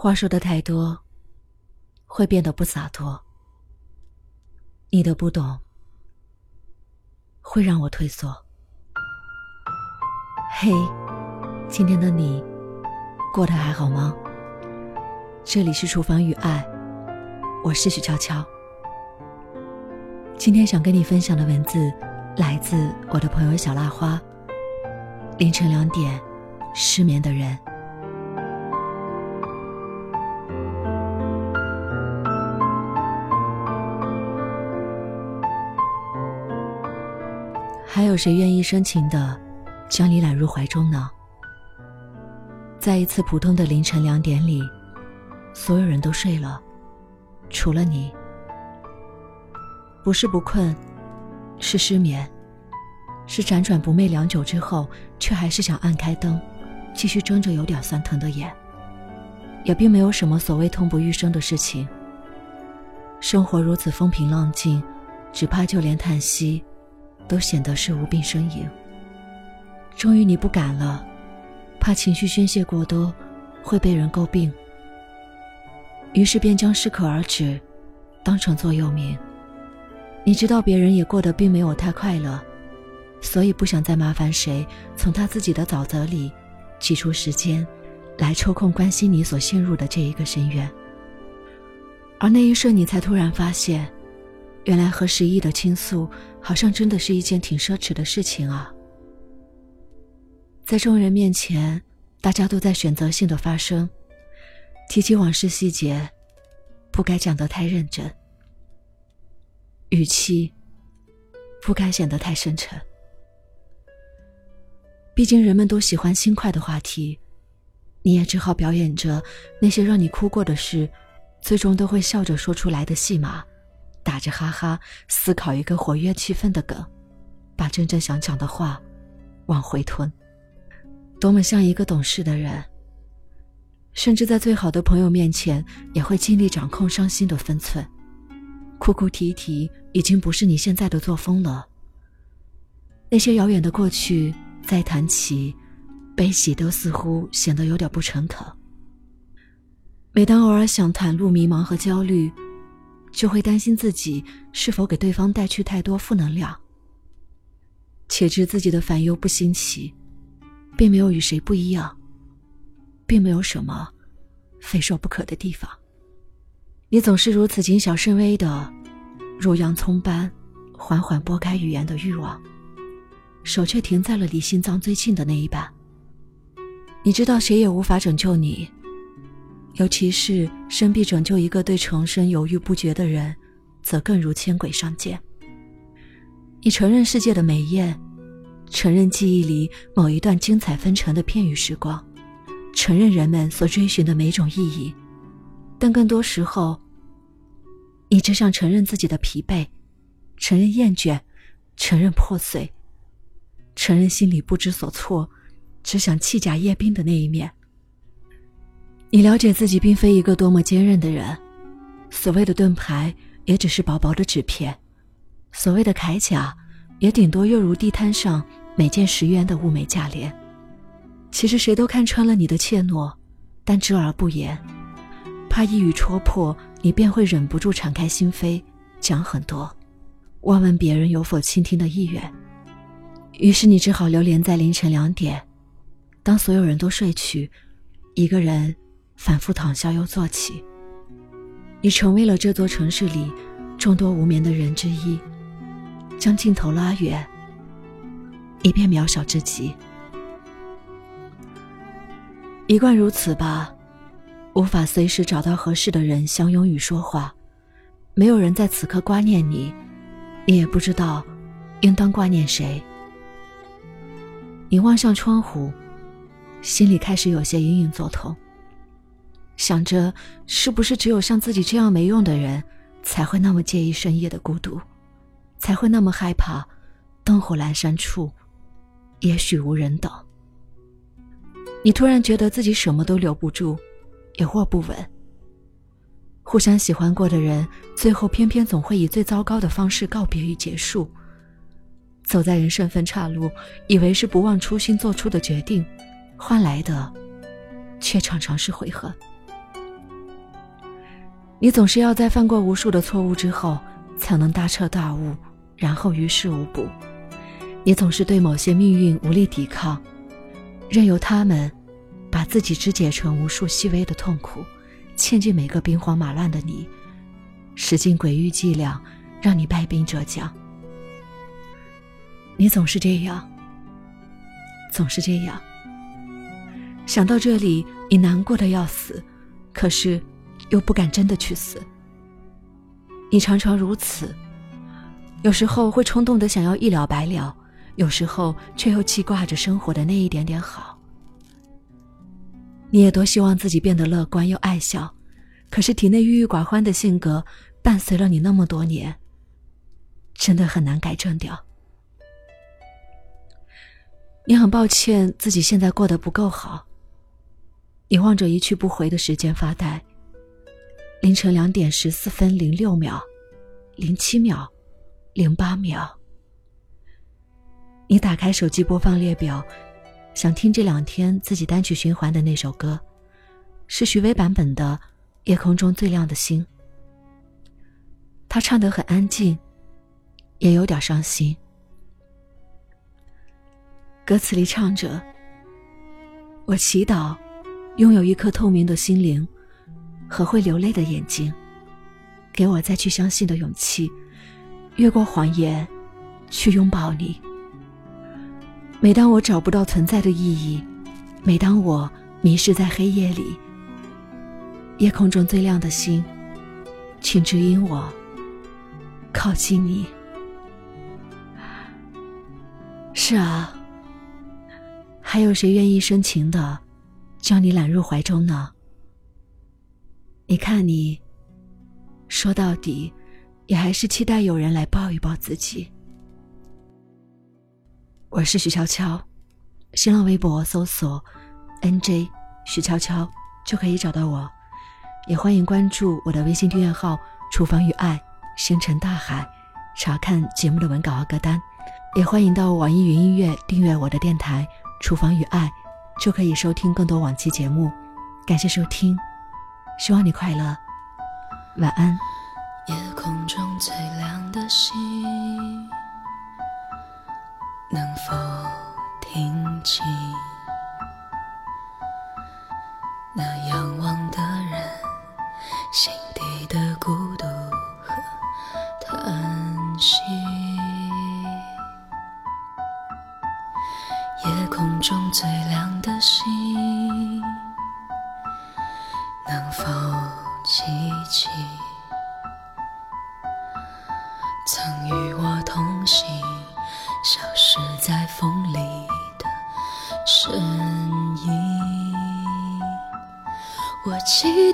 话说的太多，会变得不洒脱。你的不懂，会让我退缩。嘿，今天的你过得还好吗？这里是厨房与爱，我是许悄悄。今天想跟你分享的文字来自我的朋友小蜡花。凌晨两点，失眠的人。有谁愿意深情的将你揽入怀中呢？在一次普通的凌晨两点里，所有人都睡了，除了你。不是不困，是失眠，是辗转不寐良久之后，却还是想按开灯，继续睁着有点酸疼的眼。也并没有什么所谓痛不欲生的事情。生活如此风平浪静，只怕就连叹息。都显得是无病呻吟。终于你不敢了，怕情绪宣泄过多会被人诟病，于是便将适可而止当成座右铭。你知道别人也过得并没有太快乐，所以不想再麻烦谁从他自己的沼泽里挤出时间来抽空关心你所陷入的这一个深渊。而那一瞬，你才突然发现。原来和十亿的倾诉，好像真的是一件挺奢侈的事情啊！在众人面前，大家都在选择性的发声，提起往事细节，不该讲得太认真，语气不该显得太深沉。毕竟人们都喜欢轻快的话题，你也只好表演着那些让你哭过的事，最终都会笑着说出来的戏码。打着哈哈，思考一个活跃气氛的梗，把真正想讲的话往回吞。多么像一个懂事的人，甚至在最好的朋友面前，也会尽力掌控伤心的分寸。哭哭啼啼已经不是你现在的作风了。那些遥远的过去再谈起，悲喜都似乎显得有点不诚恳。每当偶尔想袒露迷茫和焦虑。就会担心自己是否给对方带去太多负能量，且知自己的烦忧不新奇，并没有与谁不一样，并没有什么非说不可的地方。你总是如此谨小慎微的，如洋葱般缓缓拨开语言的欲望，手却停在了离心脏最近的那一半。你知道，谁也无法拯救你。尤其是生必拯救一个对重生犹豫不决的人，则更如千鬼上见。你承认世界的美艳，承认记忆里某一段精彩纷呈的片语时光，承认人们所追寻的每种意义，但更多时候，你只想承认自己的疲惫，承认厌倦，承认破碎，承认心里不知所措，只想弃甲夜兵的那一面。你了解自己并非一个多么坚韧的人，所谓的盾牌也只是薄薄的纸片，所谓的铠甲也顶多又如地摊上每件十元的物美价廉。其实谁都看穿了你的怯懦，但知而不言，怕一语戳破你，便会忍不住敞开心扉，讲很多，问问别人有否倾听的意愿。于是你只好流连在凌晨两点，当所有人都睡去，一个人。反复躺下又坐起，你成为了这座城市里众多无眠的人之一，将镜头拉远，以便渺小至极。一贯如此吧，无法随时找到合适的人相拥与说话，没有人在此刻挂念你，你也不知道应当挂念谁。你望向窗户，心里开始有些隐隐作痛。想着，是不是只有像自己这样没用的人，才会那么介意深夜的孤独，才会那么害怕灯火阑珊处，也许无人等。你突然觉得自己什么都留不住，也握不稳。互相喜欢过的人，最后偏偏总会以最糟糕的方式告别与结束。走在人生分岔路，以为是不忘初心做出的决定，换来的，却常常是悔恨。你总是要在犯过无数的错误之后，才能大彻大悟，然后于事无补。你总是对某些命运无力抵抗，任由他们把自己肢解成无数细微的痛苦，嵌进每个兵荒马乱的你，使尽诡异伎俩，让你败兵折将。你总是这样，总是这样。想到这里，你难过的要死，可是又不敢真的去死。你常常如此，有时候会冲动的想要一了百了，有时候却又记挂着生活的那一点点好。你也多希望自己变得乐观又爱笑，可是体内郁郁寡欢的性格伴随了你那么多年，真的很难改正掉。你很抱歉自己现在过得不够好。你望着一去不回的时间发呆。凌晨两点十四分零六秒，零七秒，零八秒。你打开手机播放列表，想听这两天自己单曲循环的那首歌，是许巍版本的《夜空中最亮的星》。他唱得很安静，也有点伤心。歌词里唱着：“我祈祷拥有一颗透明的心灵和会流泪的眼睛，给我再去相信的勇气，越过谎言去拥抱你。每当我找不到存在的意义，每当我迷失在黑夜里，夜空中最亮的星，请指引我靠近你。”是啊。还有谁愿意深情的将你揽入怀中呢？你看，你说到底，也还是期待有人来抱一抱自己。我是徐悄悄，新浪微博搜索 “nj 徐悄悄”就可以找到我，也欢迎关注我的微信订阅号“厨房与爱”，星辰大海，查看节目的文稿和歌单，也欢迎到网易云音乐订阅我的电台。厨房与爱，就可以收听更多往期节目。感谢收听，希望你快乐，晚安。夜空中最亮的星，能否听清那仰望的人心底的孤独和叹息？夜空中最亮的星，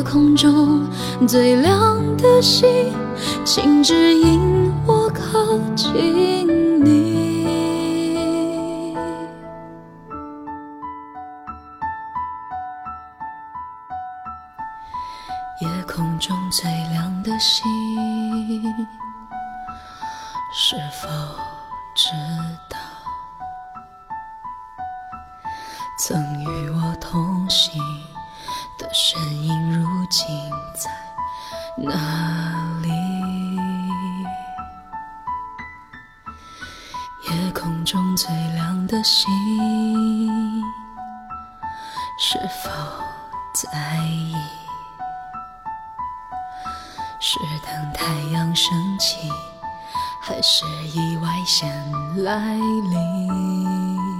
夜空中最亮的星，请指引我靠近你。夜空中最亮的星，是否知道，曾与我同行的身影，如今在哪里？夜空中最亮的星，是否在意？是等太阳升起，还是意外先来临？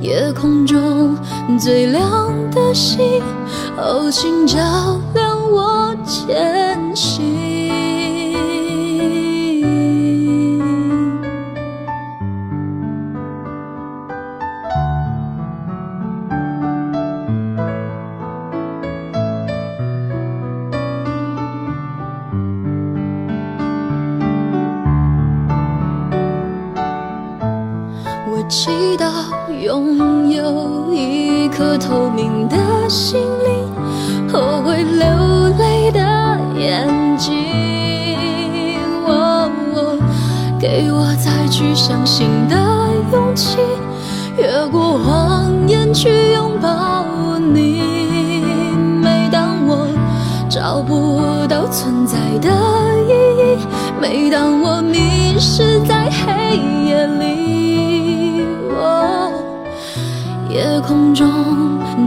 夜空中最亮的星，哦，请照亮我前行。心灵和会流泪的眼睛，给我再去相信的勇气，越过谎言去拥抱你。每当我找不到存在的意义，每当我迷失在黑夜里。夜空中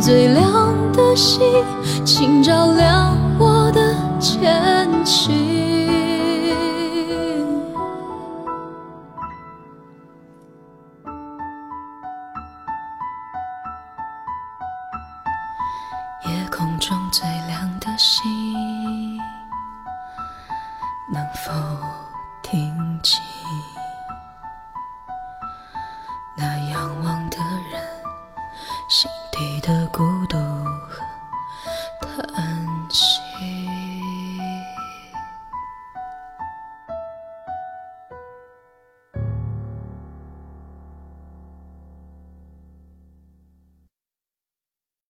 最亮的星，请照亮我的前行。夜空中最亮的星，能否听清